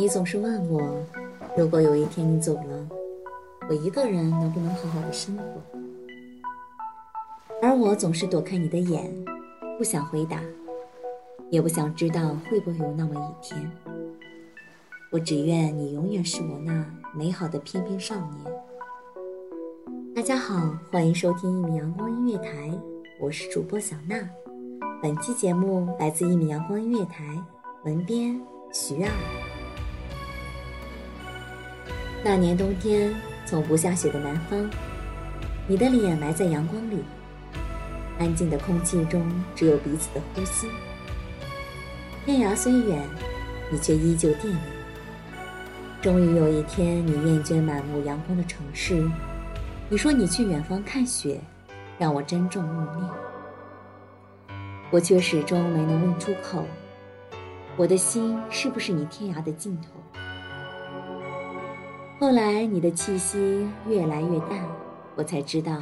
你总是问我，如果有一天你走了，我一个人能不能好好的生活？而我总是躲开你的眼，不想回答，也不想知道会不会有那么一天。我只愿你永远是我那美好的翩翩少年。大家好，欢迎收听一米阳光音乐台，我是主播小娜。本期节目来自一米阳光音乐台，文编徐二。那年冬天，从不下雪的南方，你的脸埋在阳光里，安静的空气中只有彼此的呼吸。天涯虽远，你却依旧惦念。终于有一天，你厌倦满目阳光的城市，你说你去远方看雪，让我珍重默念。我却始终没能问出口，我的心是不是你天涯的尽头？后来你的气息越来越淡，我才知道，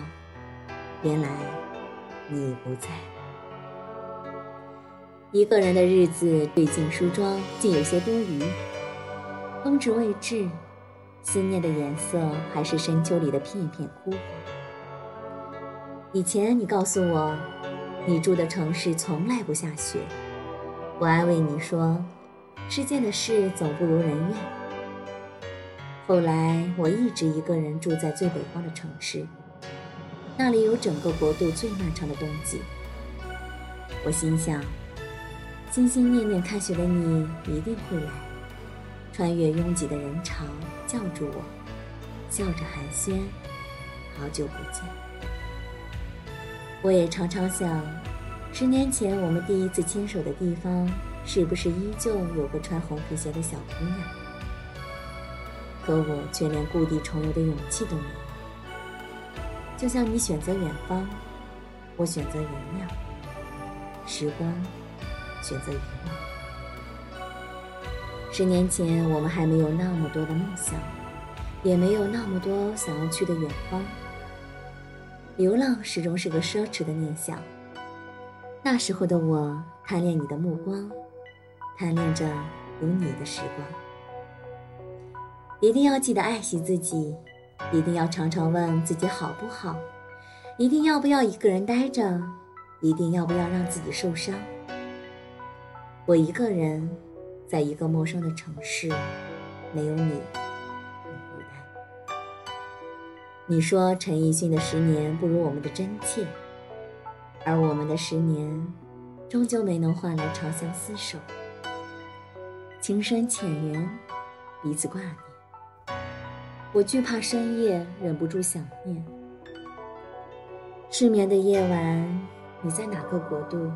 原来你不在。一个人的日子对镜梳妆，竟有些多余。冬至未至，思念的颜色还是深秋里的片片枯黄。以前你告诉我，你住的城市从来不下雪，我安慰你说，世间的事总不如人愿。后来，我一直一个人住在最北方的城市，那里有整个国度最漫长的冬季。我心想，心心念念看雪的你一定会来，穿越拥挤的人潮，叫住我，笑着寒暄，好久不见。我也常常想，十年前我们第一次牵手的地方，是不是依旧有个穿红皮鞋的小姑娘？可我却连故地重游的勇气都没有。就像你选择远方，我选择原谅，时光选择遗忘。十年前，我们还没有那么多的梦想，也没有那么多想要去的远方。流浪始终是个奢侈的念想。那时候的我，贪恋你的目光，贪恋着有你的时光。一定要记得爱惜自己，一定要常常问自己好不好，一定要不要一个人待着，一定要不要让自己受伤。我一个人，在一个陌生的城市，没有你，很孤单。你说陈奕迅的十年不如我们的真切，而我们的十年，终究没能换来长相厮守，情深浅缘，彼此挂念。我惧怕深夜，忍不住想念。失眠的夜晚，你在哪个国度，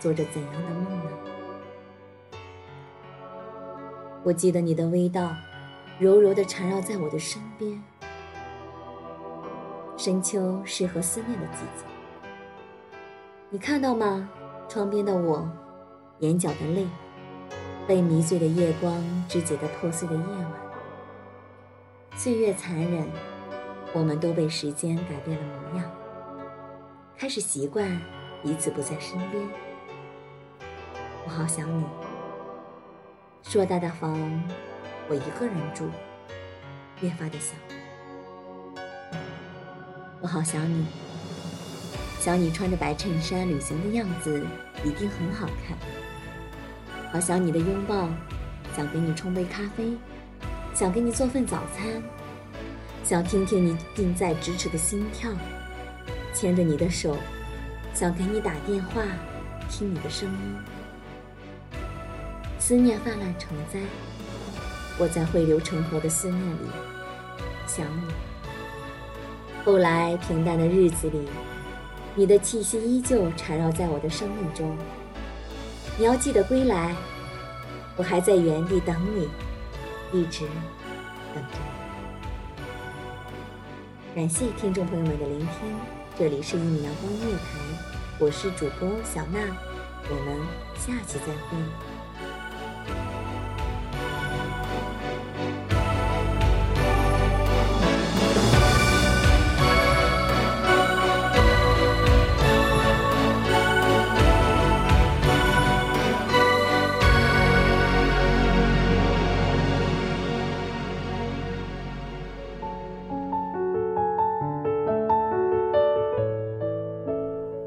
做着怎样的梦呢？我记得你的味道，柔柔的缠绕在我的身边。深秋适合思念的季节，你看到吗？窗边的我，眼角的泪，被迷醉的夜光肢解的破碎的夜晚。岁月残忍，我们都被时间改变了模样，开始习惯彼此不在身边。我好想你，硕大的房，我一个人住，越发的小。我好想你，想你穿着白衬衫旅行的样子，一定很好看。好想你的拥抱，想给你冲杯咖啡。想给你做份早餐，想听听你近在咫尺的心跳，牵着你的手，想给你打电话，听你的声音。思念泛滥成灾，我在汇流成河的思念里想你。后来平淡的日子里，你的气息依旧缠绕在我的生命中。你要记得归来，我还在原地等你。一直等着。感谢听众朋友们的聆听，这里是一米阳光音乐台，我是主播小娜，我们下期再会。